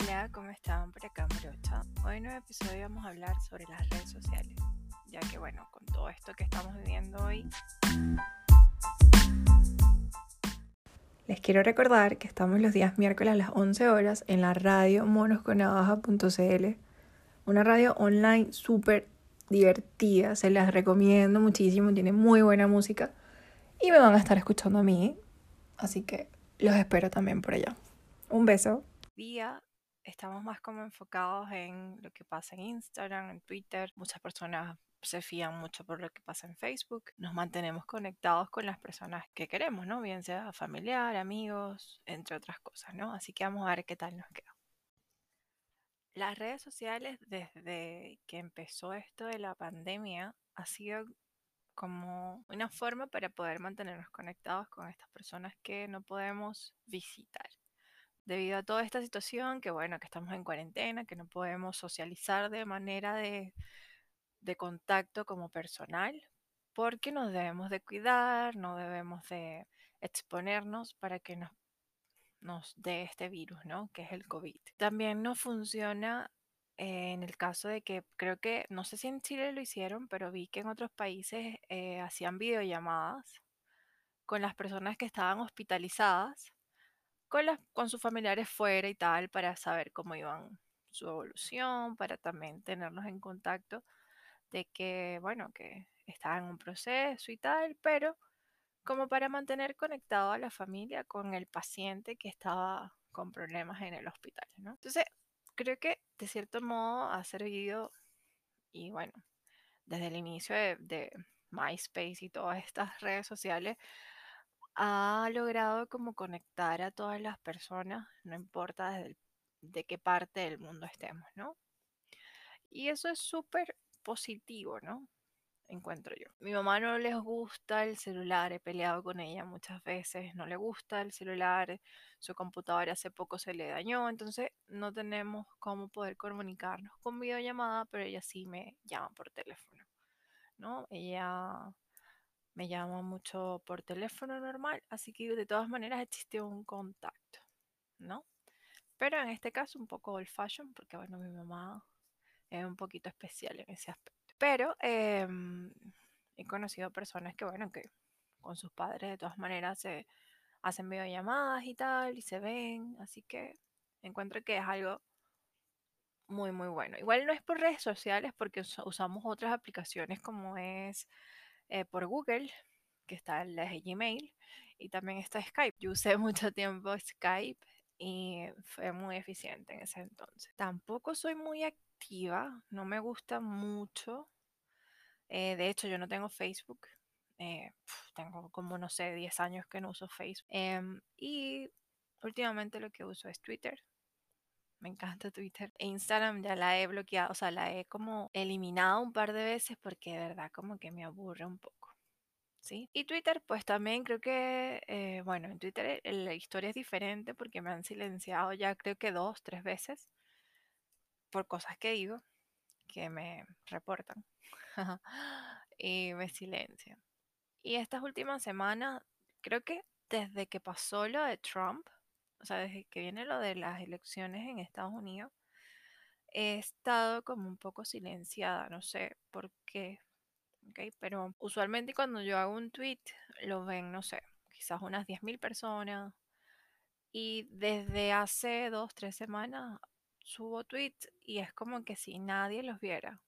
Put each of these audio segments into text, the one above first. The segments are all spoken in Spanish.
Hola, ¿cómo están? Por acá Morocha. Hoy en un episodio vamos a hablar sobre las redes sociales, ya que bueno, con todo esto que estamos viviendo hoy... Les quiero recordar que estamos los días miércoles a las 11 horas en la radio monosconavaja.cl, una radio online súper divertida, se las recomiendo muchísimo, tiene muy buena música y me van a estar escuchando a mí, así que los espero también por allá. Un beso. Día estamos más como enfocados en lo que pasa en Instagram, en Twitter. Muchas personas se fían mucho por lo que pasa en Facebook. Nos mantenemos conectados con las personas que queremos, ¿no? Bien sea familiar, amigos, entre otras cosas, ¿no? Así que vamos a ver qué tal nos queda. Las redes sociales, desde que empezó esto de la pandemia, ha sido como una forma para poder mantenernos conectados con estas personas que no podemos visitar. Debido a toda esta situación, que bueno, que estamos en cuarentena, que no podemos socializar de manera de, contacto como personal, porque nos debemos de cuidar, no debemos de exponernos para que nos, nos dé este virus, ¿no? Que es el COVID. También no funciona eh, en el caso de que creo que, no sé si en Chile lo hicieron, pero vi que en otros países eh, hacían videollamadas con las personas que estaban hospitalizadas, con, sus familiares fuera y tal, para saber cómo iban su evolución, para también tenernos en contacto de que, bueno, que estaba en un proceso y tal, pero como para mantener conectado a la familia con el paciente que estaba con problemas en el hospital, ¿no? Entonces, creo que de cierto modo ha servido, y bueno, desde el inicio de, MySpace y todas estas redes sociales, ha logrado como conectar a todas las personas, no importa desde de qué parte del mundo estemos, ¿no? Y eso es súper positivo, ¿no? Encuentro yo. Mi mamá no les gusta el celular, he peleado con ella muchas veces, no le gusta el celular, su computadora hace poco se le dañó, entonces no tenemos cómo poder comunicarnos con videollamada, pero ella sí me llama por teléfono, ¿no? Ella me llama mucho por teléfono normal, así que de todas maneras existe un contacto, ¿no? Pero en este caso un poco old fashion, porque bueno, mi mamá es un poquito especial en ese aspecto. Pero em, he conocido personas que, bueno, que con sus padres de todas maneras se hacen videollamadas y tal, y se ven, así que encuentro que es algo muy, muy bueno. Igual no es por redes sociales, porque usamos otras aplicaciones como es eh, por Google, que está la de Gmail, y también está Skype. Yo usé mucho tiempo Skype y fue muy eficiente en ese entonces. Tampoco soy muy no me gusta mucho. Eh, de hecho, yo no tengo Facebook. Eh, tengo como, no sé, 10 años que no uso Facebook. Em, y últimamente lo que uso es Twitter. Me encanta Twitter. E Instagram ya la he bloqueado, o sea, la he como eliminado un par de veces porque de verdad como que me aburre un poco. ¿Sí? Y Twitter, pues también creo que, eh, bueno, en Twitter la historia es diferente porque me han silenciado ya creo que dos, tres veces por cosas que digo que me reportan y me silencian. Y estas últimas semanas, creo que desde que pasó lo de Trump, o sea, desde que viene lo de las elecciones en Estados Unidos, he estado como un poco silenciada, no sé por qué. Pero usualmente cuando yo hago un tweet, lo ven, no sé, quizás unas 10.000 personas. Y desde hace dos, tres semanas subo tweets y es como que si nadie los viera.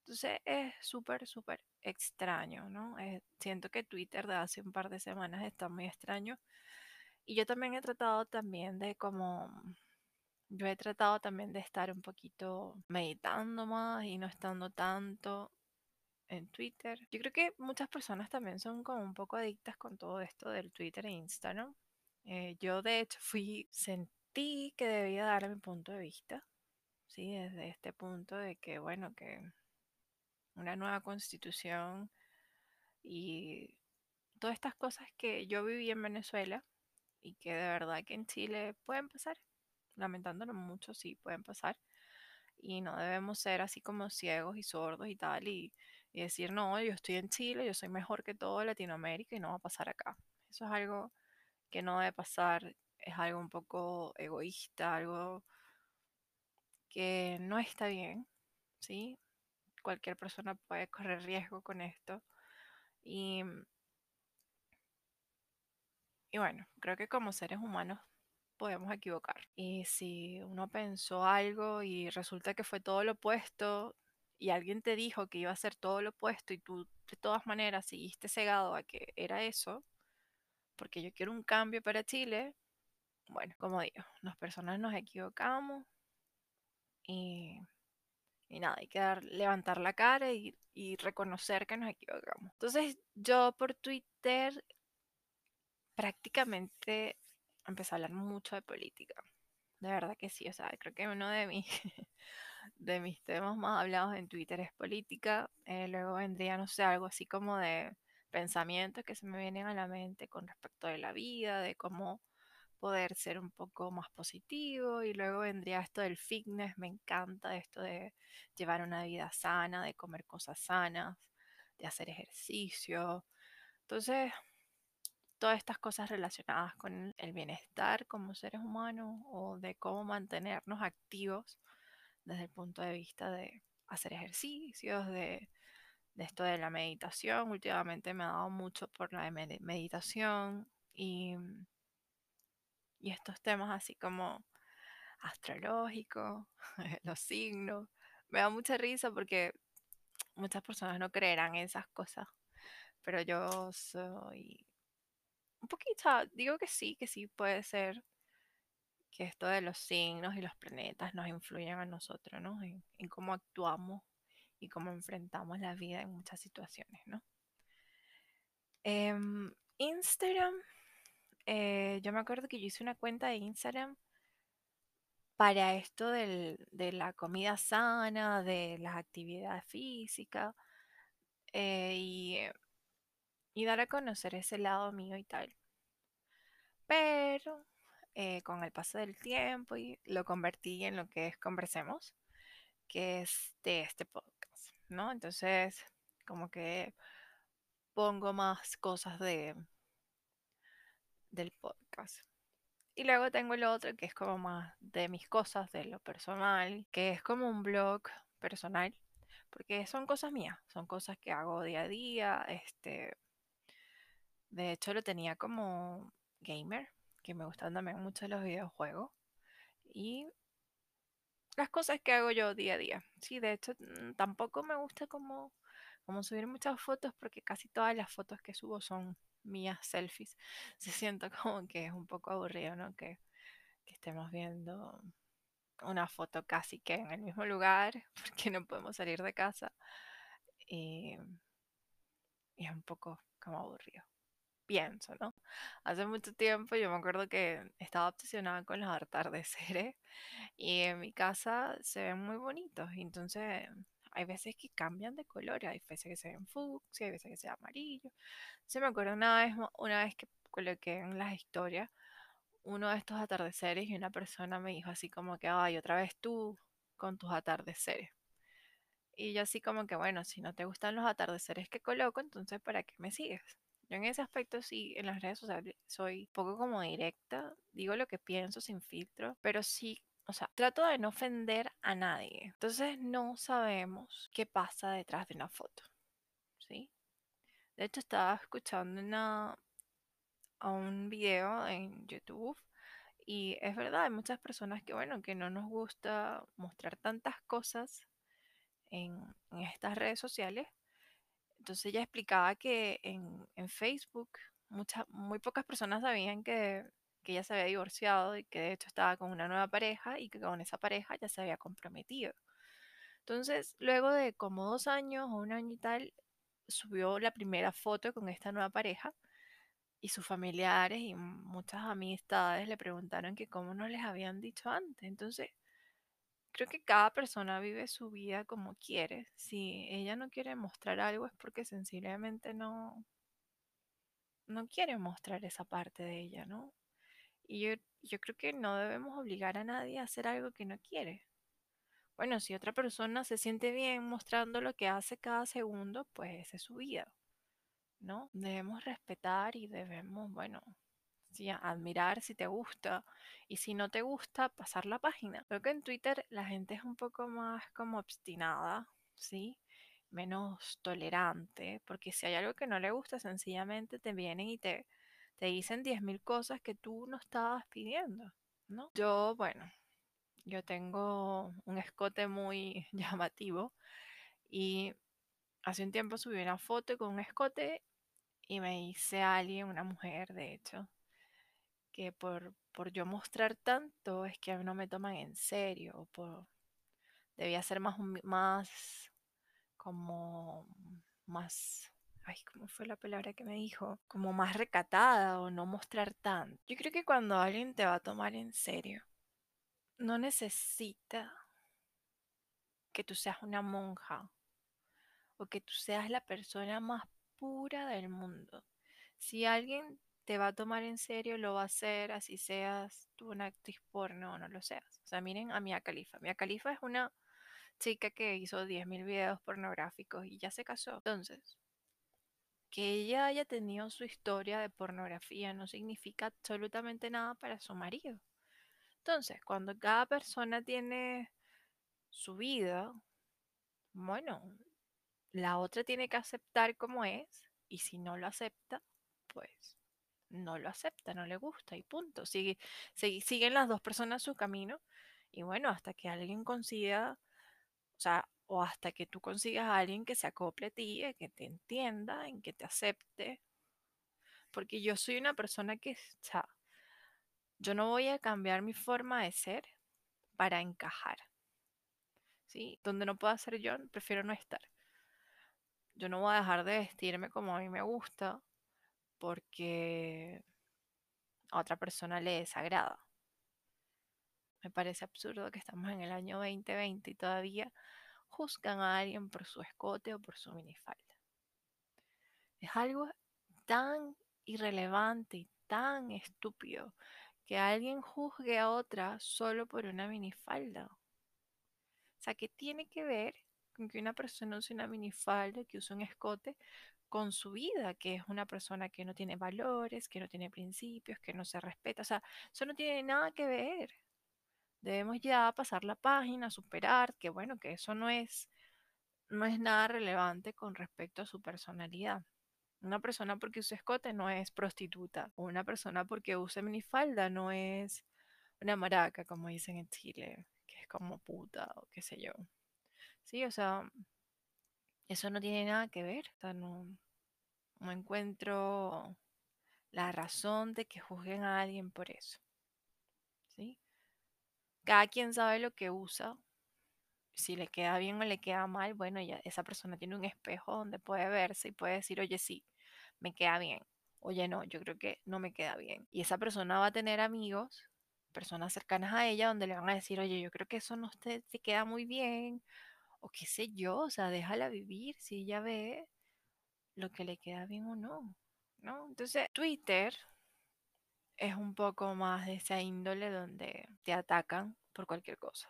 Entonces es súper, súper extraño, ¿no? Eh, siento que Twitter de hace un par de semanas está muy extraño. Y yo también he tratado también de como, yo he tratado también de estar un poquito meditando más y no estando tanto en Twitter. Yo creo que muchas personas también son como un poco adictas con todo esto del Twitter e Instagram. Eh, yo de hecho fui, que debía dar mi punto de vista, ¿sí? Desde este punto de que, bueno, que una nueva constitución y todas estas cosas que yo viví en Venezuela y que de verdad que en Chile pueden pasar, lamentándolo mucho, sí, pueden pasar. Y no debemos ser así como ciegos y sordos y tal y, y decir, no, yo estoy en Chile, yo soy mejor que todo Latinoamérica y no va a pasar acá. Eso es algo que no debe pasar es algo un poco egoísta, algo que no está bien, ¿sí? Cualquier persona puede correr riesgo con esto. Y, y bueno, creo que como seres humanos podemos equivocar. Y si uno pensó algo y resulta que fue todo lo opuesto y alguien te dijo que iba a ser todo lo opuesto y tú de todas maneras seguiste cegado a que era eso, porque yo quiero un cambio para Chile, bueno, como digo, las personas nos equivocamos y, y nada, hay que levantar la cara y reconocer que nos equivocamos. Entonces yo por Twitter prácticamente empecé a hablar mucho de política. De verdad que sí, o sea, creo que uno de mis, de mis temas más hablados en Twitter es política. Eh, luego vendría, no sé, algo así como de pensamientos que se me vienen a la mente con respecto de la vida, de cómo poder ser un poco más positivo. Y luego vendría esto del fitness, me encanta esto de llevar una vida sana, de comer cosas sanas, de hacer ejercicio. Entonces, todas estas cosas relacionadas con el bienestar como seres humanos o de cómo mantenernos activos desde el punto de vista de hacer ejercicios, de, esto de la meditación. Últimamente me ha dado mucho por la meditación y, y estos temas así como astrológicos, los signos. Me da mucha risa porque muchas personas no creerán en esas cosas, pero yo soy un poquito, digo que sí, que sí puede ser que esto de los signos y los planetas nos influyen a nosotros, ¿no? En, cómo actuamos y cómo enfrentamos la vida en muchas situaciones, ¿no? Em, Instagram, eh, yo me acuerdo que yo hice una cuenta de Instagram para esto de la comida sana, de las actividades físicas eh, y y dar a conocer ese lado mío y tal. Pero eh, con el paso del tiempo y lo convertí en lo que es Conversemos, que es de este podcast, ¿no? Entonces, como que pongo más cosas de del podcast. Y luego tengo el otro que es como más de mis cosas, de lo personal, que es como un blog personal, porque son cosas mías, son cosas que hago día a día, este, de hecho, lo tenía como gamer, que me gustan también mucho los videojuegos. Y las cosas que hago yo día a día. Sí, de hecho, mm, tampoco me gusta como, como subir muchas fotos porque casi todas las fotos que subo son mías selfies. Se siento como que es un poco aburrido, ¿no? Que, que estemos viendo una foto casi que en el mismo lugar porque no podemos salir de casa. Y, y es un poco como aburrido pienso, ¿no? Hace mucho tiempo yo me acuerdo que estaba obsesionada con los atardeceres y en mi casa se ven muy bonitos. Entonces hay veces que cambian de color, hay veces que se ven fucsia, hay veces que se ven amarillo. Se me acuerdo una vez, una vez que coloqué en las historias uno de estos atardeceres y una persona me dijo así como que, ay, otra vez tú con tus atardeceres. Y yo así como que, bueno, si no te gustan los atardeceres que coloco, entonces ¿para qué me sigues? Yo en ese aspecto sí, en las redes sociales soy poco como directa, digo lo que pienso sin filtro, pero sí, o sea, trato de no ofender a nadie. Entonces no sabemos qué pasa detrás de una foto, ¿sí? De hecho estaba escuchando una, a un video en YouTube y es verdad, hay muchas personas que, bueno, que no nos gusta mostrar tantas cosas en, en estas redes sociales entonces ella explicaba que en, Facebook muchas, muy pocas personas sabían que, que ella se había divorciado y que de hecho estaba con una nueva pareja y que con esa pareja ya se había comprometido. Entonces, luego de como dos años o un año y tal, subió la primera foto con esta nueva pareja y sus familiares y muchas amistades le preguntaron que cómo no les habían dicho antes. Entonces, creo que cada persona vive su vida como quiere. Si ella no quiere mostrar algo es porque sencillamente no, no quiere mostrar esa parte de ella, ¿no? Y yo, yo creo que no debemos obligar a nadie a hacer algo que no quiere. Bueno, si otra persona se siente bien mostrando lo que hace cada segundo, pues esa es su vida, ¿no? Debemos respetar y debemos, bueno, admirar si te gusta y si no te gusta, pasar la página. Creo que en Twitter la gente es un poco más como obstinada, ¿sí? menos tolerante, porque si hay algo que no le gusta, sencillamente te vienen y te, te dicen 10.000 cosas que tú no estabas pidiendo, ¿no? Yo, bueno, yo tengo un escote muy llamativo y hace un tiempo subí una foto con un escote y me hice a alguien, una mujer de hecho, por, por yo mostrar tanto es que a mí no me toman en serio, por, debía ser más, más como más, ay, ¿cómo fue la palabra que me dijo? Como más recatada o no mostrar tanto. Yo creo que cuando alguien te va a tomar en serio, no necesita que tú seas una monja o que tú seas la persona más pura del mundo. Si alguien te va a tomar en serio, lo va a hacer, así seas tú una actriz porno o no lo seas. O sea, miren a Mia Khalifa. Mia Khalifa es una chica que hizo 10.000 videos pornográficos y ya se casó. Entonces, que ella haya tenido su historia de pornografía no significa absolutamente nada para su marido. Entonces, cuando cada persona tiene su vida, bueno, la otra tiene que aceptar como es y si no lo acepta, pues no lo acepta, no le gusta y punto. Sigue, siguen las dos personas su camino y bueno, hasta que alguien consiga o sea, o hasta que tú consigas a alguien que se acople a ti, que te entienda, en que te acepte. Porque yo soy una persona que, o yo no voy a cambiar mi forma de ser para encajar. ¿Sí? Donde no pueda ser yo, prefiero no estar. Yo no voy a dejar de vestirme como a mí me gusta porque a otra persona le desagrada. Me parece absurdo que estamos en el año 2020 y todavía juzgan a alguien por su escote o por su minifalda. Es algo tan irrelevante y tan estúpido que alguien juzgue a otra solo por una minifalda. O sea, ¿qué tiene que ver que una persona use una minifalda, que use un escote, con su vida, que es una persona que no tiene valores, que no tiene principios, que no se respeta? O sea, eso no tiene nada que ver debemos ya pasar la página, superar, que bueno, que eso no es, no es nada relevante con respecto a su personalidad. Una persona porque use escote no es prostituta. O una persona porque use minifalda no es una maraca, como dicen en Chile, que es como puta o qué sé yo. Sí, o sea, eso no tiene nada que ver. O sea, no, no encuentro la razón de que juzguen a alguien por eso. ¿Sí? cada quien sabe lo que usa. Si le queda bien o le queda mal, bueno, ya esa persona tiene un espejo donde puede verse y puede decir, oye, sí, me queda bien. Oye, no, yo creo que no me queda bien. Y esa persona va a tener amigos, personas cercanas a ella, donde le van a decir, oye, yo creo que eso no te, te queda muy bien. O qué sé yo, o sea, déjala vivir si ella ve lo que le queda bien o no. ¿No? Entonces, Twitter es un poco más de esa índole donde te atacan por cualquier cosa.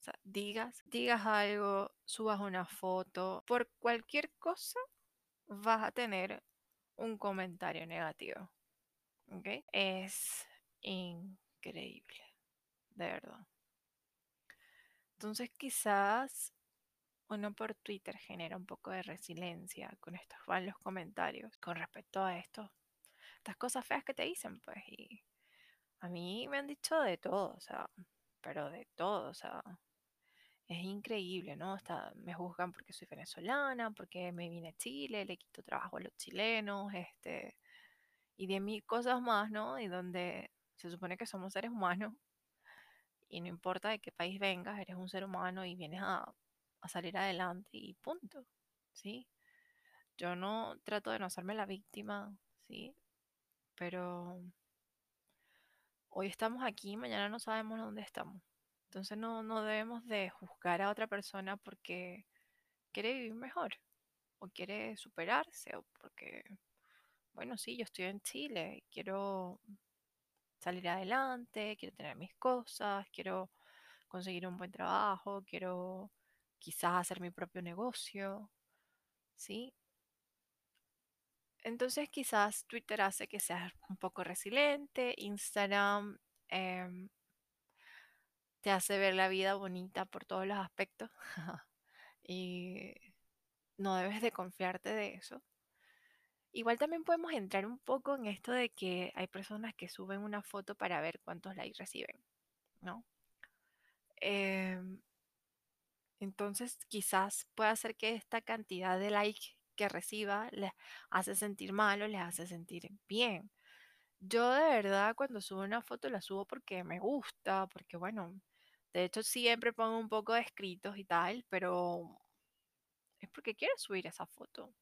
O sea, digas, digas algo, subas una foto, por cualquier cosa vas a tener un comentario negativo. ¿Ok? Es increíble, de verdad. Entonces quizás uno por Twitter genera un poco de resiliencia con estos van los comentarios con respecto a esto estas cosas feas que te dicen, pues. Y a mí me han dicho de todo, o sea, pero de todo, o sea, es increíble, ¿no? Hasta me juzgan porque soy venezolana, porque me vine a Chile, le quito trabajo a los chilenos, este, y de mil cosas más, ¿no? Y donde se supone que somos seres humanos, y no importa de qué país vengas, eres un ser humano y vienes a, a salir adelante y punto, ¿sí? Yo no trato de no hacerme la víctima, ¿sí? pero hoy estamos aquí, mañana no sabemos dónde estamos. Entonces no, no debemos de juzgar a otra persona porque quiere vivir mejor o quiere superarse o porque, bueno, sí, yo estoy en Chile, quiero salir adelante, quiero tener mis cosas, quiero conseguir un buen trabajo, quiero quizás hacer mi propio negocio, ¿sí? Entonces quizás Twitter hace que seas un poco resiliente, Instagram em, te hace ver la vida bonita por todos los aspectos y no debes de confiarte de eso. Igual también podemos entrar un poco en esto de que hay personas que suben una foto para ver cuántos likes reciben, ¿no? Em, entonces quizás pueda ser que esta cantidad de likes que reciba les hace sentir mal o les hace sentir bien. Yo de verdad cuando subo una foto la subo porque me gusta, porque bueno, de hecho siempre pongo un poco de escritos y tal, pero es porque quiero subir esa foto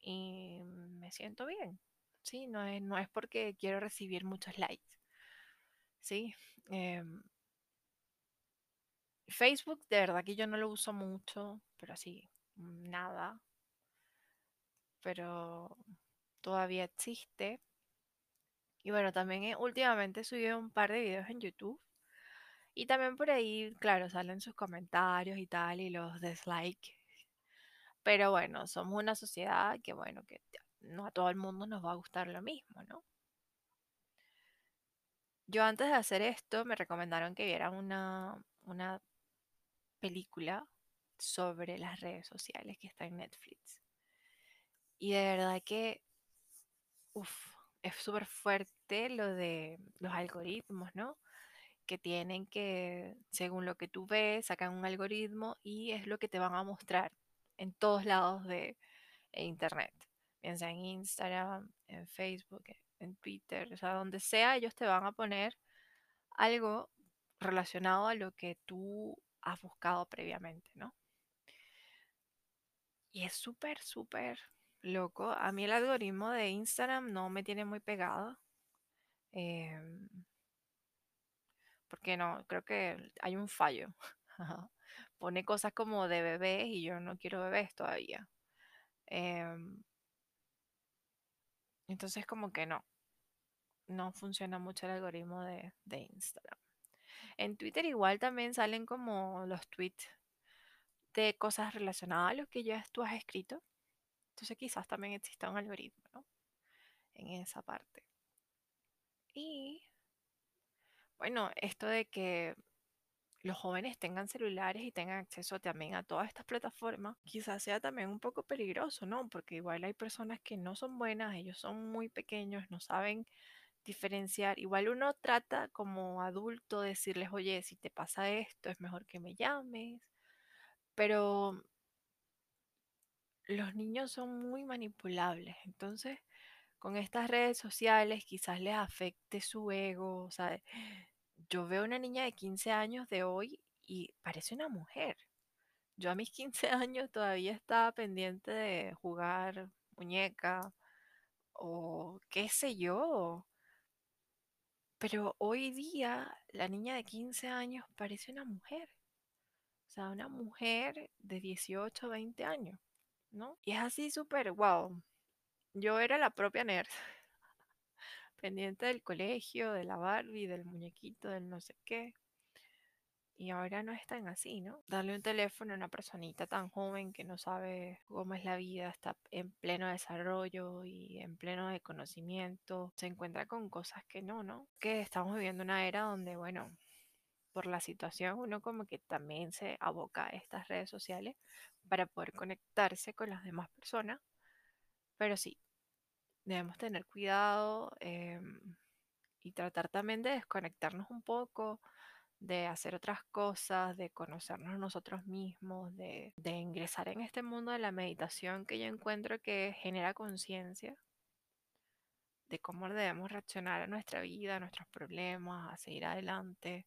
y me siento bien. Sí, no es, no es porque quiero recibir muchos likes. Sí. Em, Facebook, de verdad que yo no lo uso mucho, pero así, nada. Pero todavía existe. Y bueno, también eh, últimamente he subido un par de videos en YouTube. Y también por ahí, claro, salen sus comentarios y tal, y los dislikes. Pero bueno, somos una sociedad que, bueno, que no a todo el mundo nos va a gustar lo mismo, ¿no? Yo antes de hacer esto me recomendaron que viera una, una película sobre las redes sociales que está en Netflix. Y de verdad que, uff, es súper fuerte lo de los algoritmos, ¿no? Que tienen que, según lo que tú ves, sacan un algoritmo y es lo que te van a mostrar en todos lados de Internet. Piensa en Instagram, en Facebook, en Twitter, o sea, donde sea, ellos te van a poner algo relacionado a lo que tú has buscado previamente, ¿no? Y es súper, súper loco. A mí el algoritmo de Instagram no me tiene muy pegado. Em, porque no, creo que hay un fallo. Pone cosas como de bebés y yo no quiero bebés todavía. Em, entonces como que no. No funciona mucho el algoritmo de, de Instagram. En Twitter igual también salen como los tweets de cosas relacionadas a lo que ya tú has escrito. Entonces quizás también exista un algoritmo, ¿no? En esa parte. Y bueno, esto de que los jóvenes tengan celulares y tengan acceso también a todas estas plataformas, quizás sea también un poco peligroso, ¿no? Porque igual hay personas que no son buenas, ellos son muy pequeños, no saben diferenciar. Igual uno trata como adulto decirles, oye, si te pasa esto, es mejor que me llames. Pero los niños son muy manipulables. Entonces, con estas redes sociales quizás les afecte su ego. O sea, yo veo una niña de 15 años de hoy y parece una mujer. Yo a mis 15 años todavía estaba pendiente de jugar muñeca o qué sé yo. Pero hoy día la niña de 15 años parece una mujer. O sea, una mujer de 18, 20 años, ¿no? Y es así súper, wow. Yo era la propia nerd. Pendiente del colegio, de la Barbie, del muñequito, del no sé qué. Y ahora no es tan así, ¿no? Darle un teléfono a una personita tan joven que no sabe cómo es la vida, está en pleno desarrollo y en pleno de conocimiento, se encuentra con cosas que no, ¿no? Que estamos viviendo una era donde, bueno, por la situación uno como que también se aboca a estas redes sociales para poder conectarse con las demás personas. Pero sí, debemos tener cuidado em, y tratar también de desconectarnos un poco de hacer otras cosas, de conocernos nosotros mismos, de, ingresar en este mundo de la meditación que yo encuentro que genera conciencia de cómo debemos reaccionar a nuestra vida, a nuestros problemas, a seguir adelante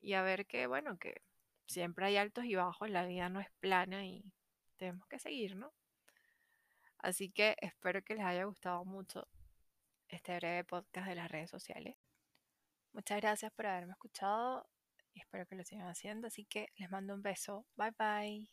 y a ver que, bueno, que siempre hay altos y bajos, la vida no es plana y tenemos que seguir, ¿no? Así que espero que les haya gustado mucho este breve podcast de las redes sociales. Muchas gracias por haberme escuchado y espero que lo sigan haciendo. Así que les mando un beso. Bye bye.